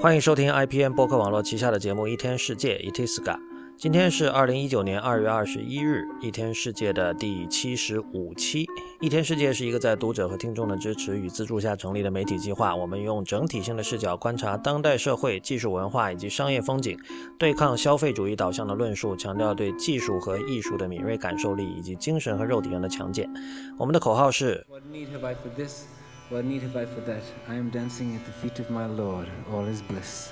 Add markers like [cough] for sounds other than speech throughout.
欢迎收听 IPN 播客网络旗下的节目《一天世界》（Itiska）。今天是二零一九年二月二十一日，《一天世界》的第七十五期。《一天世界》是一个在读者和听众的支持与资助下成立的媒体计划。我们用整体性的视角观察当代社会、技术文化以及商业风景，对抗消费主义导向的论述，强调对技术和艺术的敏锐感受力以及精神和肉体上的强健。我们的口号是。What need have I for this? That? I am dancing at the feet of my Lord. All is bliss.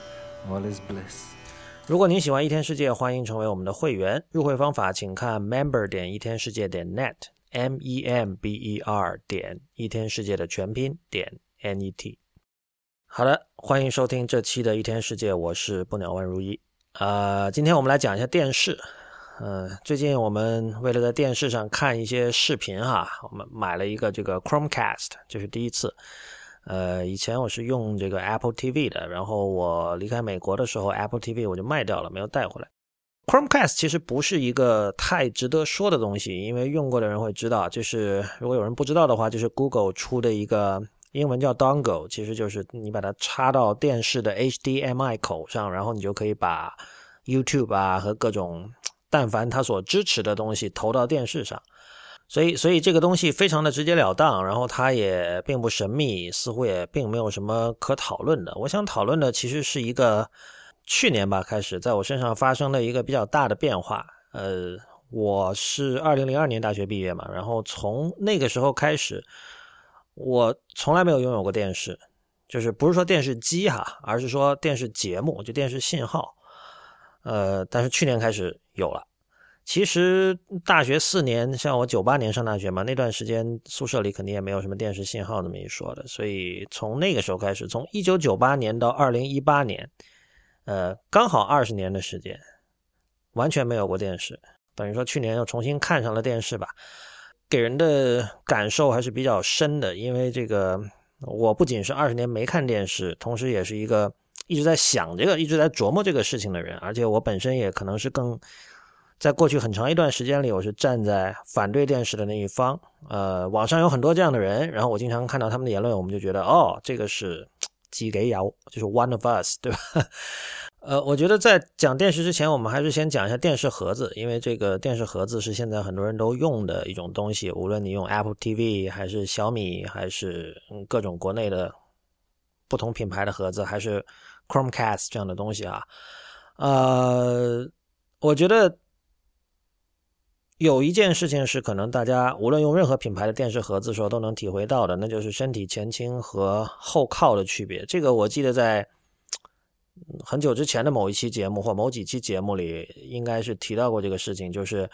All is bliss. 如果您喜欢一天世界，欢迎成为我们的会员。入会方法请看 member 点一天世界点 net，m e m b e r 点一天世界的全拼点 n e t。好的，欢迎收听这期的一天世界，我是不鸟万如一。呃，今天我们来讲一下电视。嗯，最近我们为了在电视上看一些视频哈，我们买了一个这个 Chromecast，这是第一次。呃，以前我是用这个 Apple TV 的，然后我离开美国的时候，Apple TV 我就卖掉了，没有带回来。Chromecast 其实不是一个太值得说的东西，因为用过的人会知道，就是如果有人不知道的话，就是 Google 出的一个英文叫 Dongle，其实就是你把它插到电视的 HDMI 口上，然后你就可以把 YouTube 啊和各种。但凡他所支持的东西投到电视上，所以所以这个东西非常的直截了当，然后它也并不神秘，似乎也并没有什么可讨论的。我想讨论的其实是一个去年吧开始在我身上发生的一个比较大的变化。呃，我是二零零二年大学毕业嘛，然后从那个时候开始，我从来没有拥有过电视，就是不是说电视机哈，而是说电视节目，就电视信号。呃，但是去年开始有了。其实大学四年，像我九八年上大学嘛，那段时间宿舍里肯定也没有什么电视信号这么一说的。所以从那个时候开始，从一九九八年到二零一八年，呃，刚好二十年的时间，完全没有过电视。等于说去年又重新看上了电视吧，给人的感受还是比较深的。因为这个，我不仅是二十年没看电视，同时也是一个。一直在想这个，一直在琢磨这个事情的人，而且我本身也可能是更，在过去很长一段时间里，我是站在反对电视的那一方。呃，网上有很多这样的人，然后我经常看到他们的言论，我们就觉得，哦，这个是几给咬，就是 one of us，对吧？[laughs] 呃，我觉得在讲电视之前，我们还是先讲一下电视盒子，因为这个电视盒子是现在很多人都用的一种东西，无论你用 Apple TV 还是小米，还是各种国内的不同品牌的盒子，还是。Chromecast 这样的东西啊，呃，我觉得有一件事情是可能大家无论用任何品牌的电视盒子时候都能体会到的，那就是身体前倾和后靠的区别。这个我记得在很久之前的某一期节目或某几期节目里，应该是提到过这个事情，就是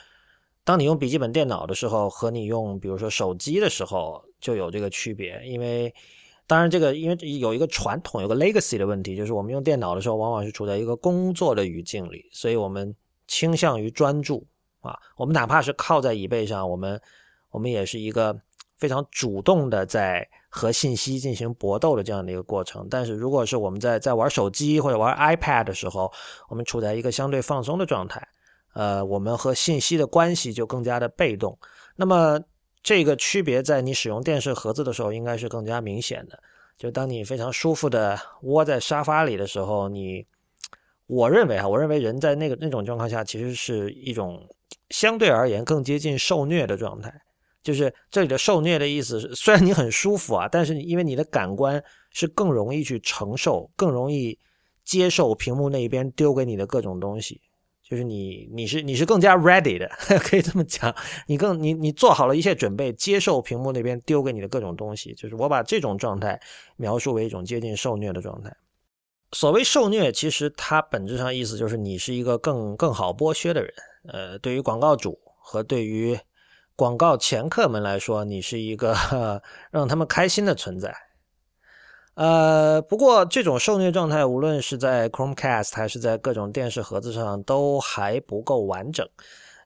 当你用笔记本电脑的时候和你用比如说手机的时候就有这个区别，因为。当然，这个因为有一个传统，有个 legacy 的问题，就是我们用电脑的时候，往往是处在一个工作的语境里，所以我们倾向于专注啊。我们哪怕是靠在椅背上，我们我们也是一个非常主动的在和信息进行搏斗的这样的一个过程。但是如果是我们在在玩手机或者玩 iPad 的时候，我们处在一个相对放松的状态，呃，我们和信息的关系就更加的被动。那么。这个区别在你使用电视盒子的时候，应该是更加明显的。就当你非常舒服的窝在沙发里的时候，你，我认为啊，我认为人在那个那种状况下，其实是一种相对而言更接近受虐的状态。就是这里的受虐的意思是，虽然你很舒服啊，但是因为你的感官是更容易去承受，更容易接受屏幕那一边丢给你的各种东西。就是你，你是你是更加 ready 的，[laughs] 可以这么讲。你更你你做好了一切准备，接受屏幕那边丢给你的各种东西。就是我把这种状态描述为一种接近受虐的状态。所谓受虐，其实它本质上意思就是你是一个更更好剥削的人。呃，对于广告主和对于广告掮客们来说，你是一个 [laughs] 让他们开心的存在。呃，不过这种受虐状态，无论是在 Chromecast 还是在各种电视盒子上，都还不够完整。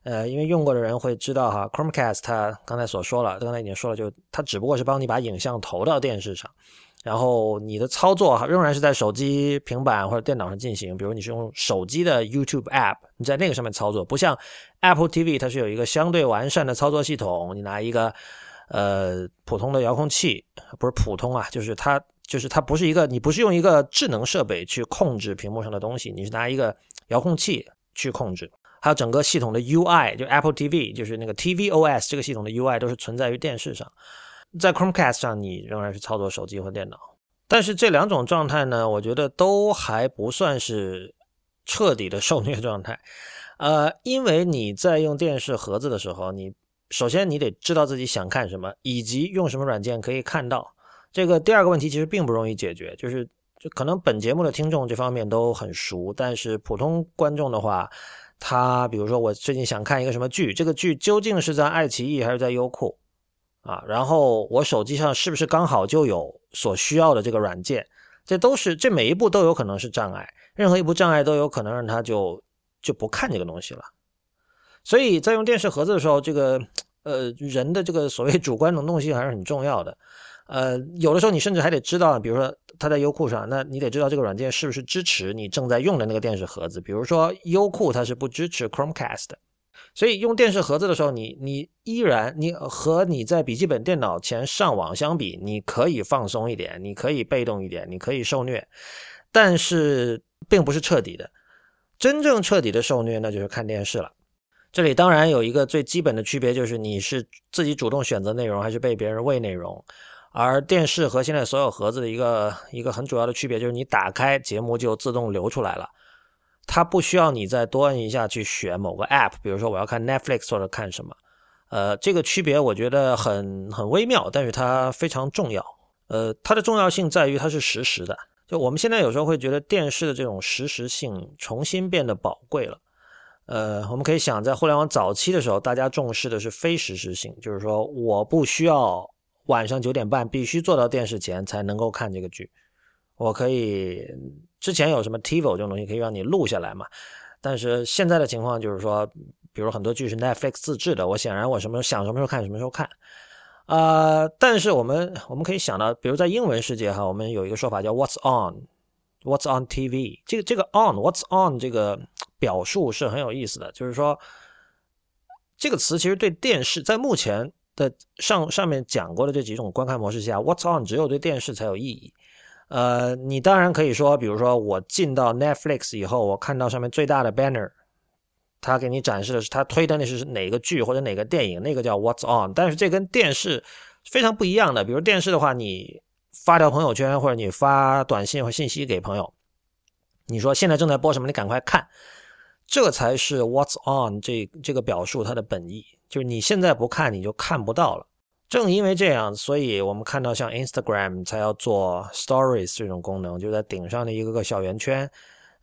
呃，因为用过的人会知道哈，Chromecast 它刚才所说了，刚才已经说了，就它只不过是帮你把影像投到电视上，然后你的操作仍然是在手机、平板或者电脑上进行。比如你是用手机的 YouTube App，你在那个上面操作，不像 Apple TV，它是有一个相对完善的操作系统。你拿一个呃普通的遥控器，不是普通啊，就是它。就是它不是一个，你不是用一个智能设备去控制屏幕上的东西，你是拿一个遥控器去控制。还有整个系统的 UI，就 Apple TV，就是那个 tvOS 这个系统的 UI 都是存在于电视上。在 Chromecast 上，你仍然是操作手机和电脑。但是这两种状态呢，我觉得都还不算是彻底的受虐状态。呃，因为你在用电视盒子的时候，你首先你得知道自己想看什么，以及用什么软件可以看到。这个第二个问题其实并不容易解决，就是就可能本节目的听众这方面都很熟，但是普通观众的话，他比如说我最近想看一个什么剧，这个剧究竟是在爱奇艺还是在优酷啊？然后我手机上是不是刚好就有所需要的这个软件？这都是这每一步都有可能是障碍，任何一步障碍都有可能让他就就不看这个东西了。所以在用电视盒子的时候，这个呃人的这个所谓主观能动性还是很重要的。呃，有的时候你甚至还得知道，比如说它在优酷上，那你得知道这个软件是不是支持你正在用的那个电视盒子。比如说优酷它是不支持 Chromecast 的，所以用电视盒子的时候，你你依然你和你在笔记本电脑前上网相比，你可以放松一点，你可以被动一点，你可以受虐，但是并不是彻底的。真正彻底的受虐，那就是看电视了。这里当然有一个最基本的区别，就是你是自己主动选择内容，还是被别人喂内容。而电视和现在所有盒子的一个一个很主要的区别，就是你打开节目就自动流出来了，它不需要你再多摁一下去选某个 app，比如说我要看 Netflix 或者看什么，呃，这个区别我觉得很很微妙，但是它非常重要。呃，它的重要性在于它是实时的，就我们现在有时候会觉得电视的这种实时性重新变得宝贵了。呃，我们可以想，在互联网早期的时候，大家重视的是非实时性，就是说我不需要。晚上九点半必须坐到电视前才能够看这个剧。我可以之前有什么 TiVo 这种东西可以让你录下来嘛？但是现在的情况就是说，比如很多剧是 Netflix 自制的，我显然我什么想什么时候看什么时候看。啊，但是我们我们可以想到，比如在英文世界哈，我们有一个说法叫 What's on，What's on TV。这个这个 on，What's on 这个表述是很有意思的，就是说这个词其实对电视在目前。的上上面讲过的这几种观看模式下，What's on 只有对电视才有意义。呃，你当然可以说，比如说我进到 Netflix 以后，我看到上面最大的 banner，他给你展示的是他推的那是哪个剧或者哪个电影，那个叫 What's on。但是这跟电视非常不一样的。比如电视的话，你发条朋友圈或者你发短信或信息给朋友，你说现在正在播什么，你赶快看，这才是 What's on 这这个表述它的本意。就是你现在不看，你就看不到了。正因为这样，所以我们看到像 Instagram 才要做 Stories 这种功能，就在顶上的一个个小圆圈，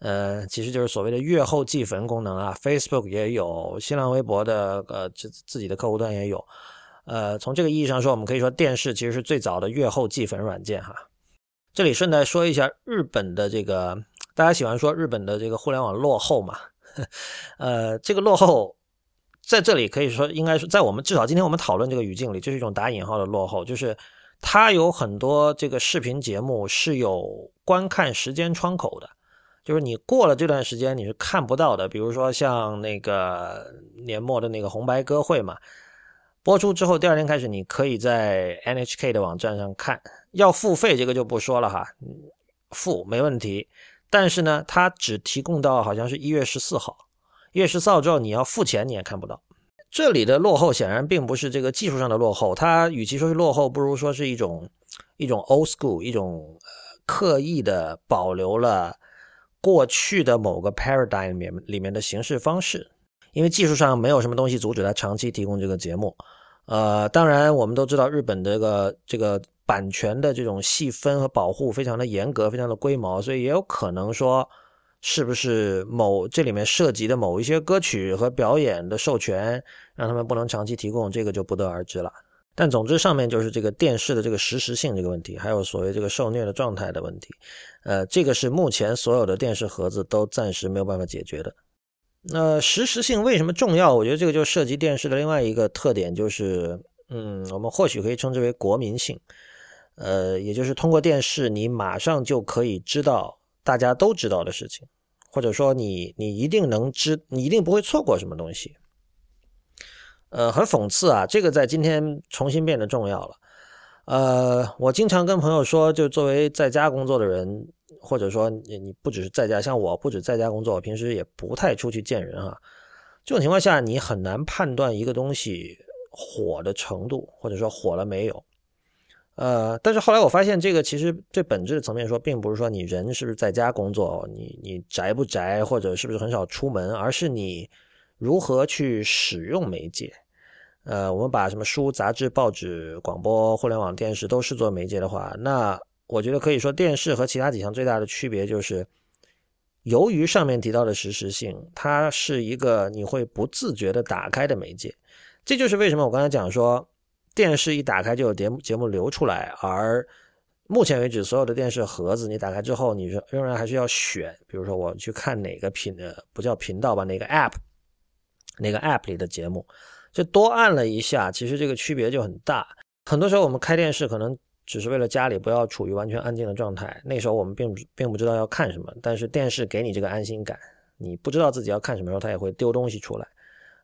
呃，其实就是所谓的月后计分功能啊。Facebook 也有，新浪微博的呃自自己的客户端也有。呃，从这个意义上说，我们可以说电视其实是最早的月后计分软件哈。这里顺带说一下，日本的这个大家喜欢说日本的这个互联网落后嘛，[laughs] 呃，这个落后。在这里可以说，应该是在我们至少今天我们讨论这个语境里，就是一种打引号的落后，就是它有很多这个视频节目是有观看时间窗口的，就是你过了这段时间你是看不到的。比如说像那个年末的那个红白歌会嘛，播出之后第二天开始，你可以在 NHK 的网站上看，要付费这个就不说了哈，付没问题，但是呢，它只提供到好像是一月十四号。越是造之后，你要付钱你也看不到。这里的落后显然并不是这个技术上的落后，它与其说是落后，不如说是一种一种 old school，一种刻意的保留了过去的某个 paradigm 里面里面的形式方式。因为技术上没有什么东西阻止它长期提供这个节目。呃，当然我们都知道日本这个这个版权的这种细分和保护非常的严格，非常的龟毛，所以也有可能说。是不是某这里面涉及的某一些歌曲和表演的授权，让他们不能长期提供，这个就不得而知了。但总之，上面就是这个电视的这个实时性这个问题，还有所谓这个受虐的状态的问题。呃，这个是目前所有的电视盒子都暂时没有办法解决的。那实时性为什么重要？我觉得这个就涉及电视的另外一个特点，就是嗯，我们或许可以称之为国民性。呃，也就是通过电视，你马上就可以知道大家都知道的事情。或者说你你一定能知，你一定不会错过什么东西。呃，很讽刺啊，这个在今天重新变得重要了。呃，我经常跟朋友说，就作为在家工作的人，或者说你你不只是在家，像我不止在家工作，我平时也不太出去见人哈。这种情况下，你很难判断一个东西火的程度，或者说火了没有。呃，但是后来我发现，这个其实最本质的层面说，并不是说你人是不是在家工作，你你宅不宅，或者是不是很少出门，而是你如何去使用媒介。呃，我们把什么书、杂志、报纸、广播、互联网、电视都视作媒介的话，那我觉得可以说电视和其他几项最大的区别就是，由于上面提到的实时性，它是一个你会不自觉的打开的媒介。这就是为什么我刚才讲说，电视一打开就有节目节目流出来，而目前为止所有的电视盒子你打开之后，你仍然还是要选，比如说我去看哪个频呃不叫频道吧，哪个 app，哪个 app 里的节目。就多按了一下，其实这个区别就很大。很多时候我们开电视可能只是为了家里不要处于完全安静的状态，那时候我们并不并不知道要看什么，但是电视给你这个安心感，你不知道自己要看什么时候，它也会丢东西出来。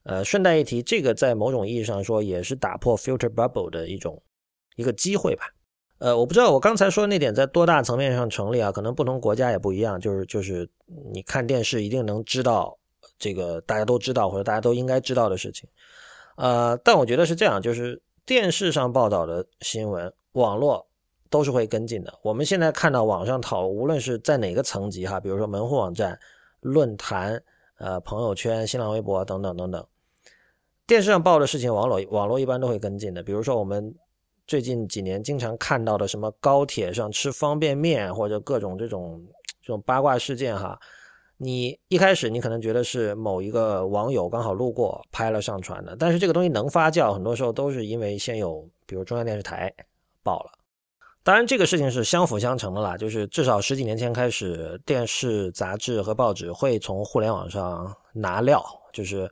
呃，顺带一提，这个在某种意义上说也是打破 filter bubble 的一种一个机会吧。呃，我不知道我刚才说的那点在多大层面上成立啊？可能不同国家也不一样，就是就是你看电视一定能知道这个大家都知道或者大家都应该知道的事情。呃，但我觉得是这样，就是电视上报道的新闻，网络都是会跟进的。我们现在看到网上讨，无论是在哪个层级哈，比如说门户网站、论坛、呃朋友圈、新浪微博等等等等，电视上报的事情，网络网络一般都会跟进的。比如说我们最近几年经常看到的什么高铁上吃方便面，或者各种这种这种八卦事件哈。你一开始你可能觉得是某一个网友刚好路过拍了上传的，但是这个东西能发酵，很多时候都是因为先有，比如中央电视台报了。当然这个事情是相辅相成的啦，就是至少十几年前开始，电视、杂志和报纸会从互联网上拿料，就是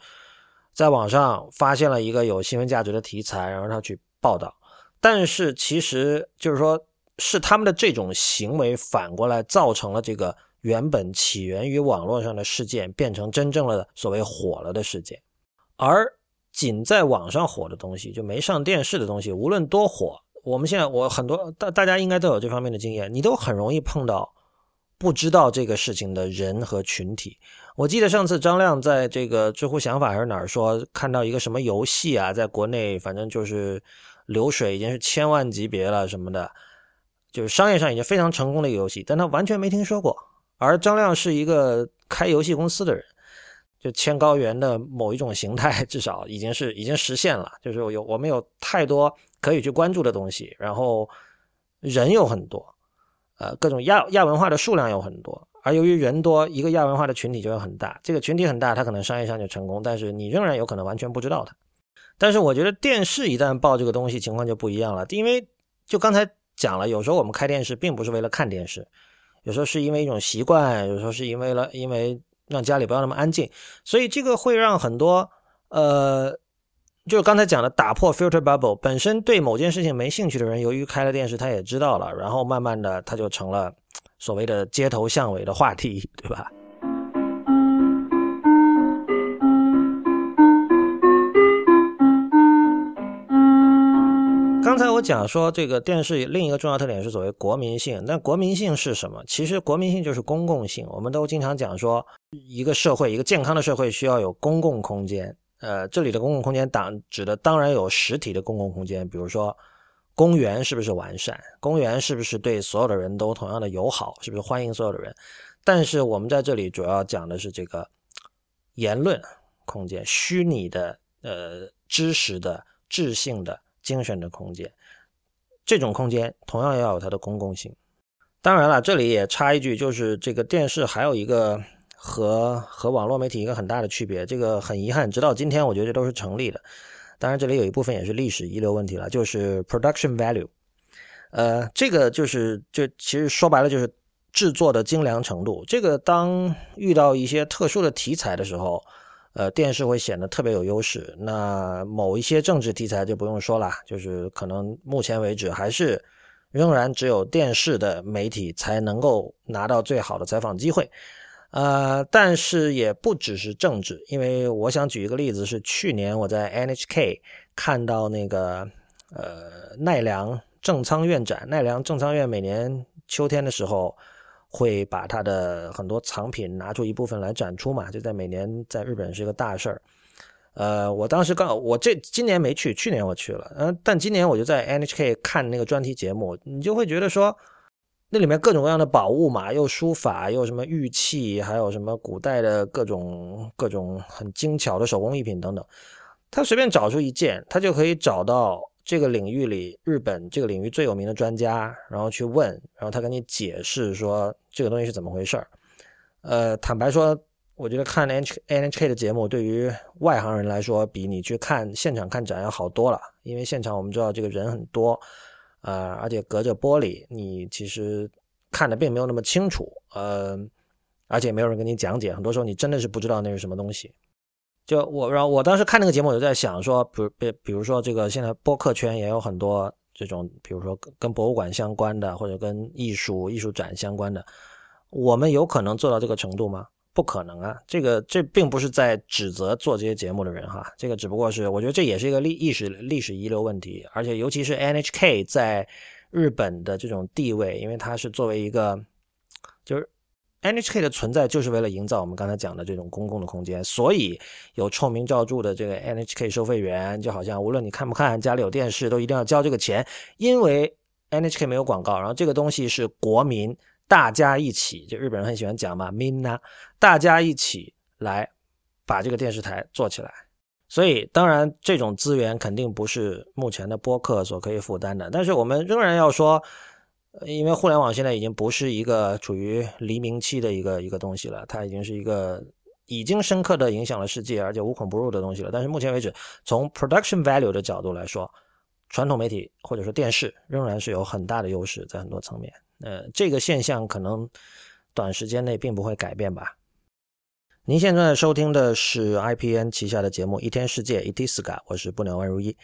在网上发现了一个有新闻价值的题材，然后他去报道。但是其实就是说，是他们的这种行为反过来造成了这个。原本起源于网络上的事件，变成真正的所谓火了的事件，而仅在网上火的东西，就没上电视的东西，无论多火，我们现在我很多大大家应该都有这方面的经验，你都很容易碰到不知道这个事情的人和群体。我记得上次张亮在这个知乎想法还是哪儿说，看到一个什么游戏啊，在国内反正就是流水已经是千万级别了什么的，就是商业上已经非常成功的一个游戏，但他完全没听说过。而张亮是一个开游戏公司的人，就千高原的某一种形态，至少已经是已经实现了。就是有我们有太多可以去关注的东西，然后人有很多，呃，各种亚亚文化的数量有很多。而由于人多，一个亚文化的群体就会很大。这个群体很大，它可能商业上就成功，但是你仍然有可能完全不知道它。但是我觉得电视一旦报这个东西，情况就不一样了。因为就刚才讲了，有时候我们开电视并不是为了看电视。有时候是因为一种习惯，有时候是因为了，因为让家里不要那么安静，所以这个会让很多呃，就是刚才讲的打破 filter bubble，本身对某件事情没兴趣的人，由于开了电视，他也知道了，然后慢慢的他就成了所谓的街头巷尾的话题，对吧？刚才我讲说，这个电视另一个重要特点是所谓国民性。那国民性是什么？其实国民性就是公共性。我们都经常讲说，一个社会，一个健康的社会需要有公共空间。呃，这里的公共空间当指的当然有实体的公共空间，比如说公园是不是完善？公园是不是对所有的人都同样的友好？是不是欢迎所有的人？但是我们在这里主要讲的是这个言论空间，虚拟的、呃，知识的、智性的。精神的空间，这种空间同样要有它的公共性。当然了，这里也插一句，就是这个电视还有一个和和网络媒体一个很大的区别。这个很遗憾，直到今天，我觉得这都是成立的。当然，这里有一部分也是历史遗留问题了，就是 production value。呃，这个就是就其实说白了就是制作的精良程度。这个当遇到一些特殊的题材的时候。呃，电视会显得特别有优势。那某一些政治题材就不用说了，就是可能目前为止还是仍然只有电视的媒体才能够拿到最好的采访机会。呃，但是也不只是政治，因为我想举一个例子，是去年我在 NHK 看到那个呃奈良正仓院展，奈良正仓院每年秋天的时候会把它的很多藏品拿出一部分来展出嘛，就在每年在日本是一个大事儿。呃，我当时刚我这今年没去，去年我去了，嗯，但今年我就在 NHK 看那个专题节目，你就会觉得说，那里面各种各样的宝物嘛，又书法，又什么玉器，还有什么古代的各种各种很精巧的手工艺品等等，他随便找出一件，他就可以找到这个领域里日本这个领域最有名的专家，然后去问，然后他跟你解释说这个东西是怎么回事儿。呃，坦白说。我觉得看 NHK 的节目，对于外行人来说，比你去看现场看展要好多了。因为现场我们知道这个人很多，呃，而且隔着玻璃，你其实看的并没有那么清楚，呃，而且没有人跟你讲解，很多时候你真的是不知道那是什么东西。就我，然后我当时看那个节目，我就在想说，比比，比如说这个现在播客圈也有很多这种，比如说跟博物馆相关的，或者跟艺术艺术展相关的，我们有可能做到这个程度吗？不可能啊！这个这并不是在指责做这些节目的人哈，这个只不过是我觉得这也是一个历历史历史遗留问题，而且尤其是 NHK 在日本的这种地位，因为它是作为一个，就是 NHK 的存在就是为了营造我们刚才讲的这种公共的空间，所以有臭名昭著的这个 NHK 收费员，就好像无论你看不看，家里有电视都一定要交这个钱，因为 NHK 没有广告，然后这个东西是国民。大家一起，就日本人很喜欢讲嘛，mina，大家一起来把这个电视台做起来。所以，当然这种资源肯定不是目前的播客所可以负担的。但是我们仍然要说，因为互联网现在已经不是一个处于黎明期的一个一个东西了，它已经是一个已经深刻的影响了世界，而且无孔不入的东西了。但是目前为止，从 production value 的角度来说，传统媒体或者说电视仍然是有很大的优势，在很多层面。呃，这个现象可能短时间内并不会改变吧。您现在收听的是 IPN 旗下的节目《一天世界》一 t s k 我是不鸟万如一。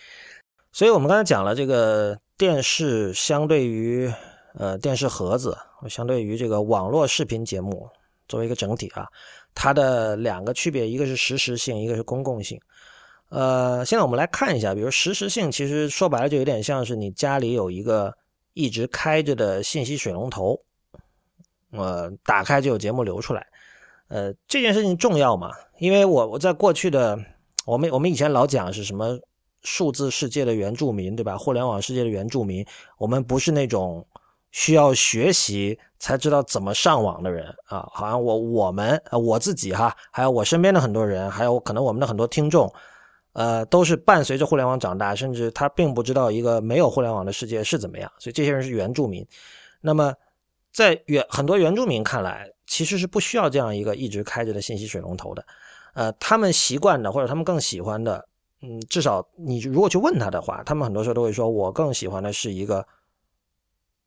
所以我们刚才讲了，这个电视相对于呃电视盒子，相对于这个网络视频节目作为一个整体啊，它的两个区别，一个是实时性，一个是公共性。呃，现在我们来看一下，比如实时性，其实说白了就有点像是你家里有一个。一直开着的信息水龙头，呃，打开就有节目流出来，呃，这件事情重要吗？因为我我在过去的，我们我们以前老讲是什么数字世界的原住民，对吧？互联网世界的原住民，我们不是那种需要学习才知道怎么上网的人啊。好像我我们我自己哈，还有我身边的很多人，还有可能我们的很多听众。呃，都是伴随着互联网长大，甚至他并不知道一个没有互联网的世界是怎么样，所以这些人是原住民。那么，在原很多原住民看来，其实是不需要这样一个一直开着的信息水龙头的。呃，他们习惯的或者他们更喜欢的，嗯，至少你如果去问他的话，他们很多时候都会说，我更喜欢的是一个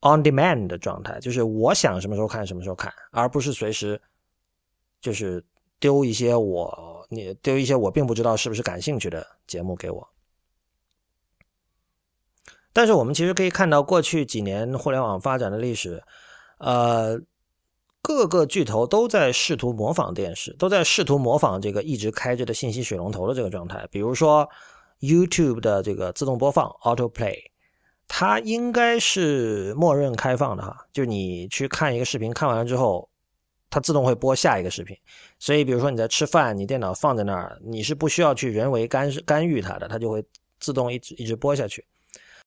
on demand 的状态，就是我想什么时候看什么时候看，而不是随时就是丢一些我。你丢一些我并不知道是不是感兴趣的节目给我，但是我们其实可以看到过去几年互联网发展的历史，呃，各个巨头都在试图模仿电视，都在试图模仿这个一直开着的信息水龙头的这个状态。比如说 YouTube 的这个自动播放 Auto Play，它应该是默认开放的哈，就你去看一个视频，看完了之后。它自动会播下一个视频，所以比如说你在吃饭，你电脑放在那儿，你是不需要去人为干干预它的，它就会自动一直一直播下去。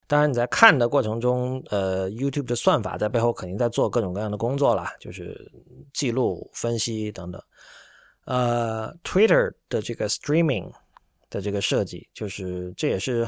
当然你在看的过程中，呃，YouTube 的算法在背后肯定在做各种各样的工作啦，就是记录、分析等等。呃，Twitter 的这个 Streaming 的这个设计，就是这也是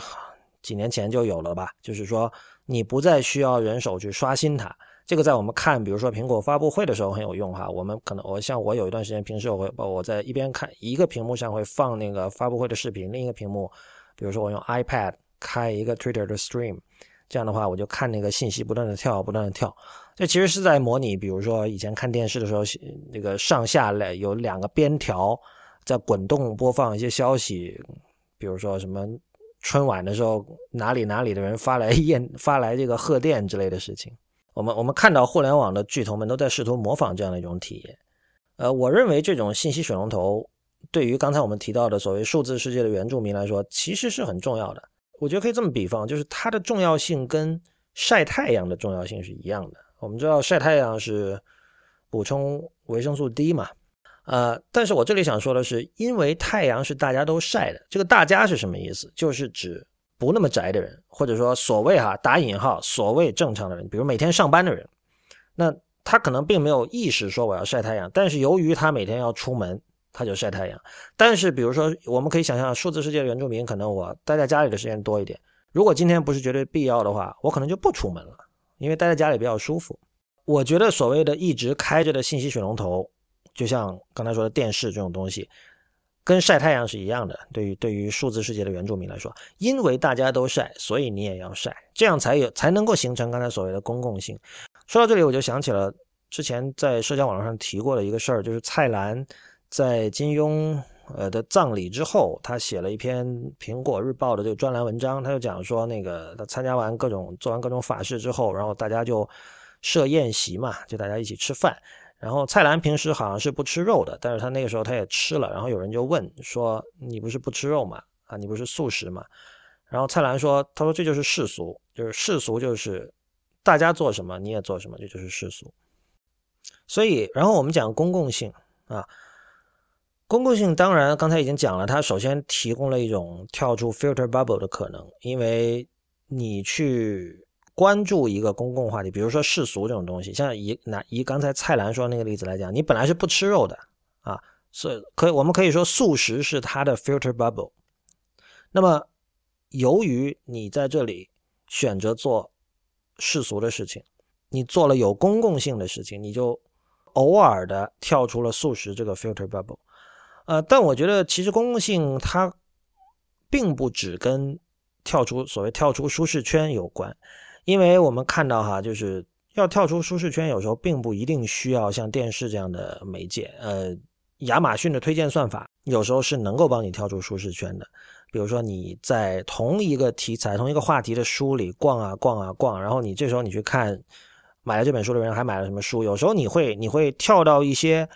几年前就有了吧，就是说你不再需要人手去刷新它。这个在我们看，比如说苹果发布会的时候很有用哈。我们可能我像我有一段时间，平时我会我在一边看一个屏幕上会放那个发布会的视频，另一个屏幕，比如说我用 iPad 开一个 Twitter 的 Stream，这样的话我就看那个信息不断的跳，不断的跳。这其实是在模拟，比如说以前看电视的时候，那个上下来有两个边条在滚动播放一些消息，比如说什么春晚的时候哪里哪里的人发来验发来这个贺电之类的事情。我们我们看到互联网的巨头们都在试图模仿这样的一种体验，呃，我认为这种信息水龙头对于刚才我们提到的所谓数字世界的原住民来说，其实是很重要的。我觉得可以这么比方，就是它的重要性跟晒太阳的重要性是一样的。我们知道晒太阳是补充维生素 D 嘛，呃，但是我这里想说的是，因为太阳是大家都晒的，这个大家是什么意思？就是指不那么宅的人，或者说所谓哈打引号所谓正常的人，比如每天上班的人，那他可能并没有意识说我要晒太阳，但是由于他每天要出门。他就晒太阳，但是比如说，我们可以想象，数字世界的原住民可能我待在家里的时间多一点。如果今天不是绝对必要的话，我可能就不出门了，因为待在家里比较舒服。我觉得所谓的一直开着的信息水龙头，就像刚才说的电视这种东西，跟晒太阳是一样的。对于对于数字世界的原住民来说，因为大家都晒，所以你也要晒，这样才有才能够形成刚才所谓的公共性。说到这里，我就想起了之前在社交网络上提过的一个事儿，就是蔡澜。在金庸呃的葬礼之后，他写了一篇《苹果日报》的这个专栏文章，他就讲说，那个他参加完各种做完各种法事之后，然后大家就设宴席嘛，就大家一起吃饭。然后蔡澜平时好像是不吃肉的，但是他那个时候他也吃了。然后有人就问说：“你不是不吃肉吗？啊，你不是素食吗？”然后蔡澜说：“他说这就是世俗，就是世俗就是大家做什么你也做什么，这就是世俗。所以，然后我们讲公共性啊。”公共性当然，刚才已经讲了，它首先提供了一种跳出 filter bubble 的可能，因为你去关注一个公共话题，比如说世俗这种东西，像以拿以刚才蔡澜说那个例子来讲，你本来是不吃肉的啊，所以可以我们可以说素食是它的 filter bubble。那么由于你在这里选择做世俗的事情，你做了有公共性的事情，你就偶尔的跳出了素食这个 filter bubble。呃，但我觉得其实公共性它并不只跟跳出所谓跳出舒适圈有关，因为我们看到哈，就是要跳出舒适圈，有时候并不一定需要像电视这样的媒介。呃，亚马逊的推荐算法有时候是能够帮你跳出舒适圈的。比如说你在同一个题材、同一个话题的书里逛啊逛啊逛，然后你这时候你去看买了这本书的人还买了什么书，有时候你会你会跳到一些。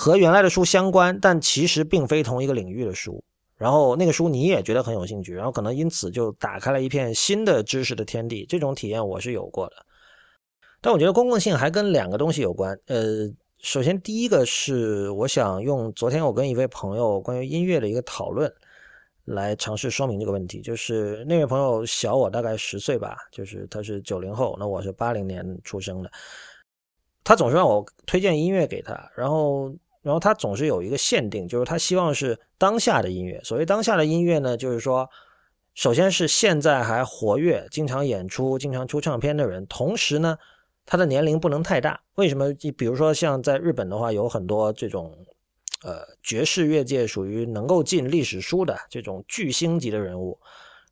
和原来的书相关，但其实并非同一个领域的书。然后那个书你也觉得很有兴趣，然后可能因此就打开了一片新的知识的天地。这种体验我是有过的。但我觉得公共性还跟两个东西有关。呃，首先第一个是我想用昨天我跟一位朋友关于音乐的一个讨论来尝试说明这个问题。就是那位朋友小我大概十岁吧，就是他是九零后，那我是八零年出生的。他总是让我推荐音乐给他，然后。然后他总是有一个限定，就是他希望是当下的音乐。所谓当下的音乐呢，就是说，首先是现在还活跃、经常演出、经常出唱片的人，同时呢，他的年龄不能太大。为什么？你比如说像在日本的话，有很多这种，呃，爵士乐界属于能够进历史书的这种巨星级的人物。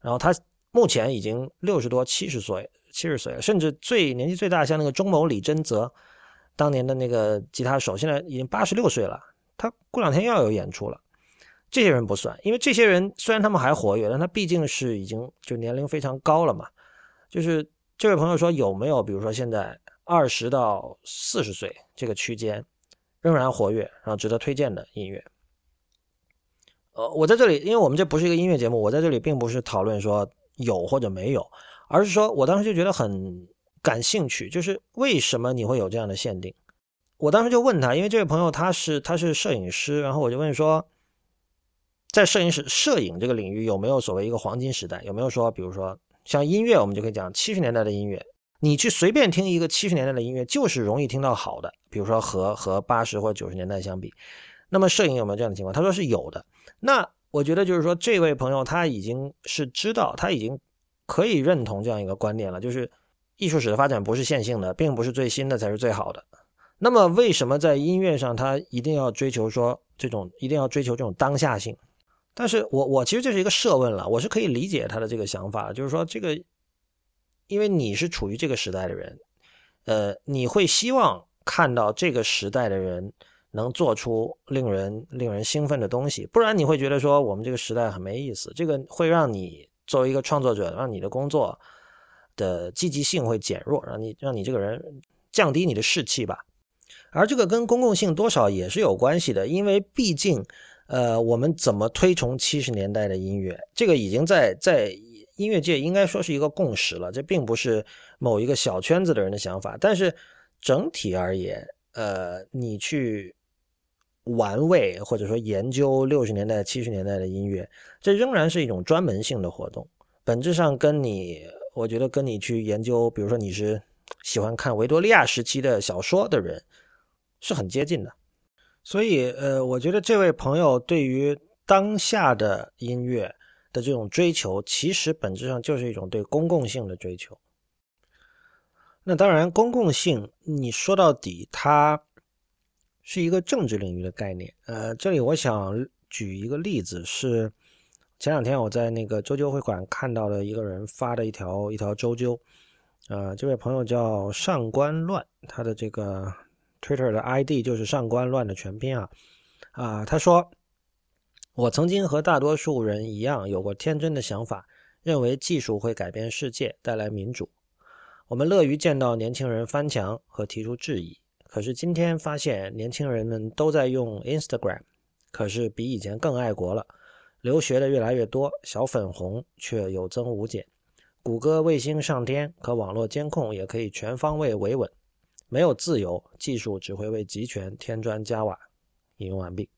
然后他目前已经六十多、七十岁、七十岁，甚至最年纪最大，像那个中某李贞泽。当年的那个吉他手现在已经八十六岁了，他过两天又要有演出了。这些人不算，因为这些人虽然他们还活跃，但他毕竟是已经就年龄非常高了嘛。就是这位朋友说，有没有比如说现在二十到四十岁这个区间仍然活跃，然后值得推荐的音乐？呃，我在这里，因为我们这不是一个音乐节目，我在这里并不是讨论说有或者没有，而是说我当时就觉得很。感兴趣，就是为什么你会有这样的限定？我当时就问他，因为这位朋友他是他是摄影师，然后我就问说，在摄影师摄影这个领域有没有所谓一个黄金时代？有没有说，比如说像音乐，我们就可以讲七十年代的音乐，你去随便听一个七十年代的音乐，就是容易听到好的，比如说和和八十或九十年代相比。那么摄影有没有这样的情况？他说是有的。那我觉得就是说，这位朋友他已经是知道，他已经可以认同这样一个观念了，就是。艺术史的发展不是线性的，并不是最新的才是最好的。那么，为什么在音乐上他一定要追求说这种一定要追求这种当下性？但是我我其实这是一个设问了，我是可以理解他的这个想法，就是说这个，因为你是处于这个时代的人，呃，你会希望看到这个时代的人能做出令人令人兴奋的东西，不然你会觉得说我们这个时代很没意思。这个会让你作为一个创作者，让你的工作。的积极性会减弱，让你让你这个人降低你的士气吧。而这个跟公共性多少也是有关系的，因为毕竟，呃，我们怎么推崇七十年代的音乐，这个已经在在音乐界应该说是一个共识了，这并不是某一个小圈子的人的想法。但是整体而言，呃，你去玩味或者说研究六十年代、七十年代的音乐，这仍然是一种专门性的活动。本质上跟你，我觉得跟你去研究，比如说你是喜欢看维多利亚时期的小说的人，是很接近的。所以，呃，我觉得这位朋友对于当下的音乐。的这种追求，其实本质上就是一种对公共性的追求。那当然，公共性你说到底，它是一个政治领域的概念。呃，这里我想举一个例子，是前两天我在那个周究会馆看到了一个人发的一条一条周究。呃，这位朋友叫上官乱，他的这个 Twitter 的 ID 就是上官乱的全拼啊。啊，他说。我曾经和大多数人一样，有过天真的想法，认为技术会改变世界，带来民主。我们乐于见到年轻人翻墙和提出质疑。可是今天发现，年轻人们都在用 Instagram，可是比以前更爱国了。留学的越来越多，小粉红却有增无减。谷歌卫星上天，可网络监控也可以全方位维稳。没有自由，技术只会为集权添砖加瓦。引用完毕。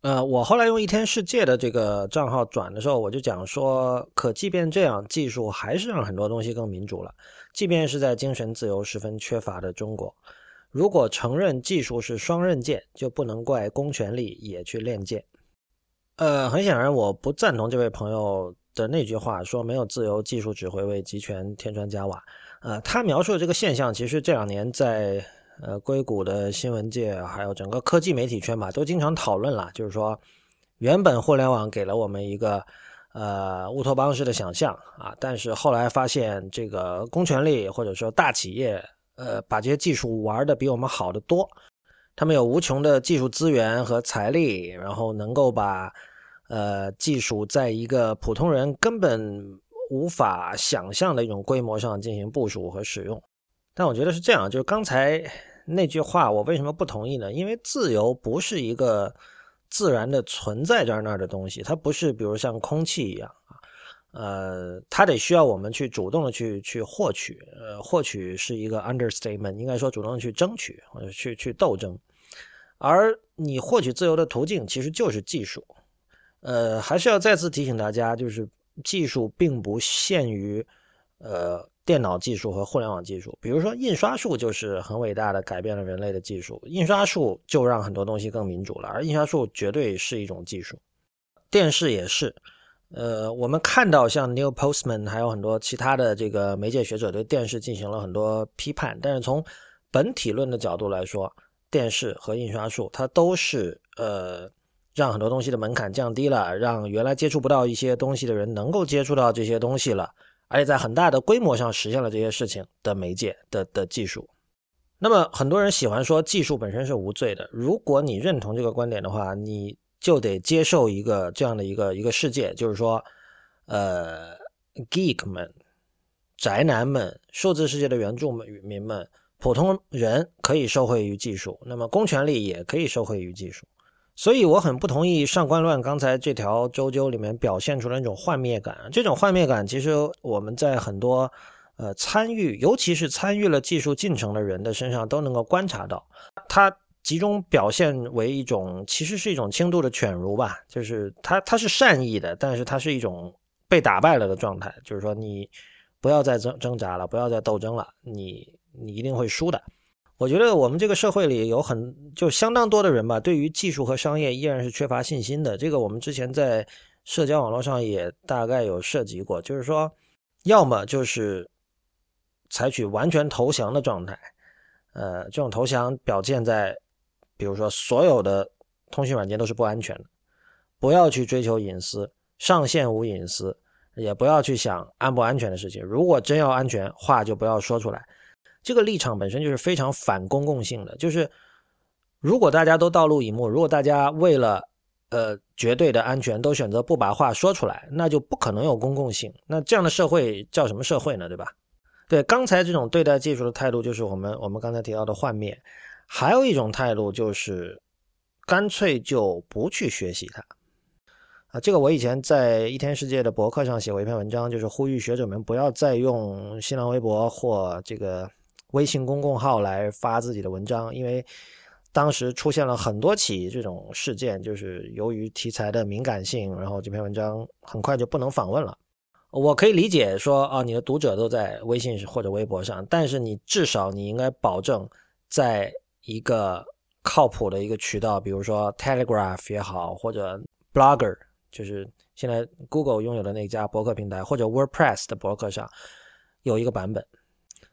呃，我后来用一天世界的这个账号转的时候，我就讲说，可即便这样，技术还是让很多东西更民主了。即便是在精神自由十分缺乏的中国，如果承认技术是双刃剑，就不能怪公权力也去练剑。呃，很显然，我不赞同这位朋友的那句话，说没有自由，技术只会为集权添砖加瓦。呃，他描述的这个现象，其实这两年在。呃，硅谷的新闻界还有整个科技媒体圈吧，都经常讨论了。就是说，原本互联网给了我们一个呃乌托邦式的想象啊，但是后来发现这个公权力或者说大企业，呃，把这些技术玩的比我们好的多。他们有无穷的技术资源和财力，然后能够把呃技术在一个普通人根本无法想象的一种规模上进行部署和使用。但我觉得是这样，就是刚才。那句话我为什么不同意呢？因为自由不是一个自然的存在这那儿的东西，它不是比如像空气一样啊，呃，它得需要我们去主动的去去获取，呃，获取是一个 understatement，应该说主动去争取或者去去斗争，而你获取自由的途径其实就是技术，呃，还是要再次提醒大家，就是技术并不限于呃。电脑技术和互联网技术，比如说印刷术，就是很伟大的改变了人类的技术。印刷术就让很多东西更民主了，而印刷术绝对是一种技术。电视也是，呃，我们看到像 Neil Postman 还有很多其他的这个媒介学者对电视进行了很多批判，但是从本体论的角度来说，电视和印刷术它都是呃让很多东西的门槛降低了，让原来接触不到一些东西的人能够接触到这些东西了。而且在很大的规模上实现了这些事情的媒介的的技术，那么很多人喜欢说技术本身是无罪的。如果你认同这个观点的话，你就得接受一个这样的一个一个世界，就是说，呃，geek 们、宅男们、数字世界的原住民们、普通人可以受惠于技术，那么公权力也可以受惠于技术。所以我很不同意上官乱刚才这条周究里面表现出来那种幻灭感。这种幻灭感，其实我们在很多呃参与，尤其是参与了技术进程的人的身上都能够观察到。它集中表现为一种，其实是一种轻度的犬儒吧，就是他他是善意的，但是他是一种被打败了的状态。就是说，你不要再挣挣扎了，不要再斗争了，你你一定会输的。我觉得我们这个社会里有很就相当多的人吧，对于技术和商业依然是缺乏信心的。这个我们之前在社交网络上也大概有涉及过，就是说，要么就是采取完全投降的状态，呃，这种投降表现在，比如说所有的通讯软件都是不安全的，不要去追求隐私，上线无隐私，也不要去想安不安全的事情。如果真要安全，话就不要说出来。这个立场本身就是非常反公共性的，就是如果大家都道路以目，如果大家为了呃绝对的安全都选择不把话说出来，那就不可能有公共性。那这样的社会叫什么社会呢？对吧？对，刚才这种对待技术的态度，就是我们我们刚才提到的幻灭。还有一种态度就是干脆就不去学习它。啊，这个我以前在一天世界的博客上写过一篇文章，就是呼吁学者们不要再用新浪微博或这个微信公共号来发自己的文章，因为当时出现了很多起这种事件，就是由于题材的敏感性，然后这篇文章很快就不能访问了。我可以理解说，啊，你的读者都在微信或者微博上，但是你至少你应该保证在一个靠谱的一个渠道，比如说 Telegraph 也好，或者 Blogger。就是现在 Google 拥有的那家博客平台，或者 WordPress 的博客上有一个版本，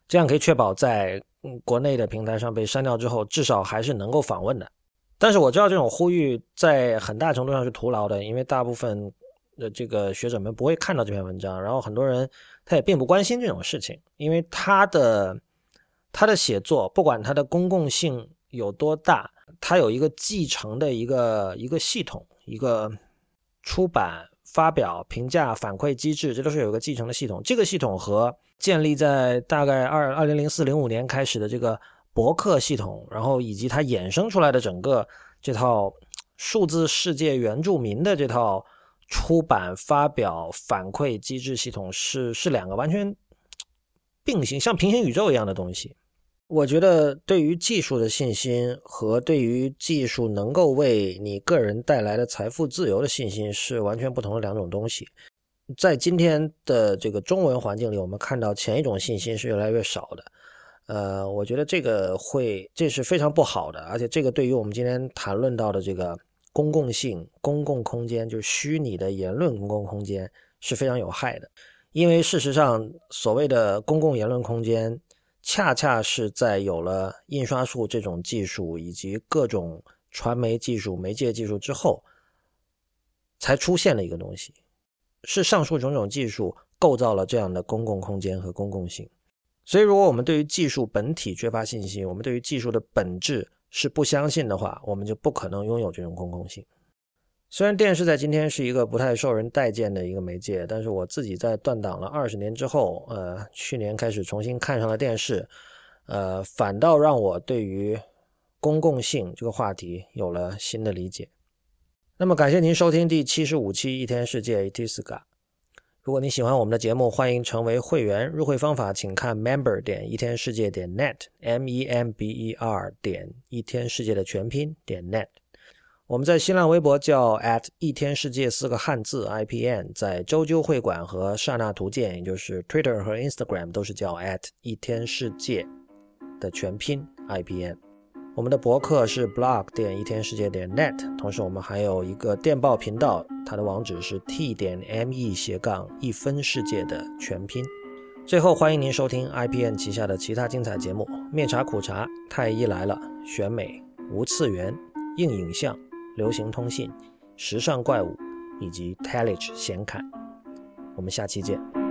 这样可以确保在国内的平台上被删掉之后，至少还是能够访问的。但是我知道这种呼吁在很大程度上是徒劳的，因为大部分的这个学者们不会看到这篇文章，然后很多人他也并不关心这种事情，因为他的他的写作不管他的公共性有多大，他有一个继承的一个一个系统，一个。出版、发表、评价、反馈机制，这都是有一个继承的系统。这个系统和建立在大概二二零零四零五年开始的这个博客系统，然后以及它衍生出来的整个这套数字世界原住民的这套出版、发表、反馈机制系统，是是两个完全并行、像平行宇宙一样的东西。我觉得，对于技术的信心和对于技术能够为你个人带来的财富自由的信心是完全不同的两种东西。在今天的这个中文环境里，我们看到前一种信心是越来越少的。呃，我觉得这个会这是非常不好的，而且这个对于我们今天谈论到的这个公共性、公共空间，就是虚拟的言论公共空间是非常有害的。因为事实上，所谓的公共言论空间。恰恰是在有了印刷术这种技术以及各种传媒技术、媒介技术之后，才出现了一个东西。是上述种种技术构造了这样的公共空间和公共性。所以，如果我们对于技术本体缺乏信心，我们对于技术的本质是不相信的话，我们就不可能拥有这种公共性。虽然电视在今天是一个不太受人待见的一个媒介，但是我自己在断档了二十年之后，呃，去年开始重新看上了电视，呃，反倒让我对于公共性这个话题有了新的理解。那么，感谢您收听第七十五期一天世界 Itiska。如果你喜欢我们的节目，欢迎成为会员。入会方法请看 member 点一天世界点 net，m e m b e r 点一天世界的全拼点 net。我们在新浪微博叫 at 一天世界四个汉字 IPN，在周究会馆和刹那图鉴，也就是 Twitter 和 Instagram 都是叫 at 一天世界的全拼 IPN。我们的博客是 blog 点一天世界点 net，同时我们还有一个电报频道，它的网址是 t 点 me 斜杠一分世界的全拼。最后欢迎您收听 IPN 旗下的其他精彩节目：面茶苦茶、太医来了、选美、无次元、硬影像。流行通信、时尚怪物以及 Telige 显卡，我们下期见。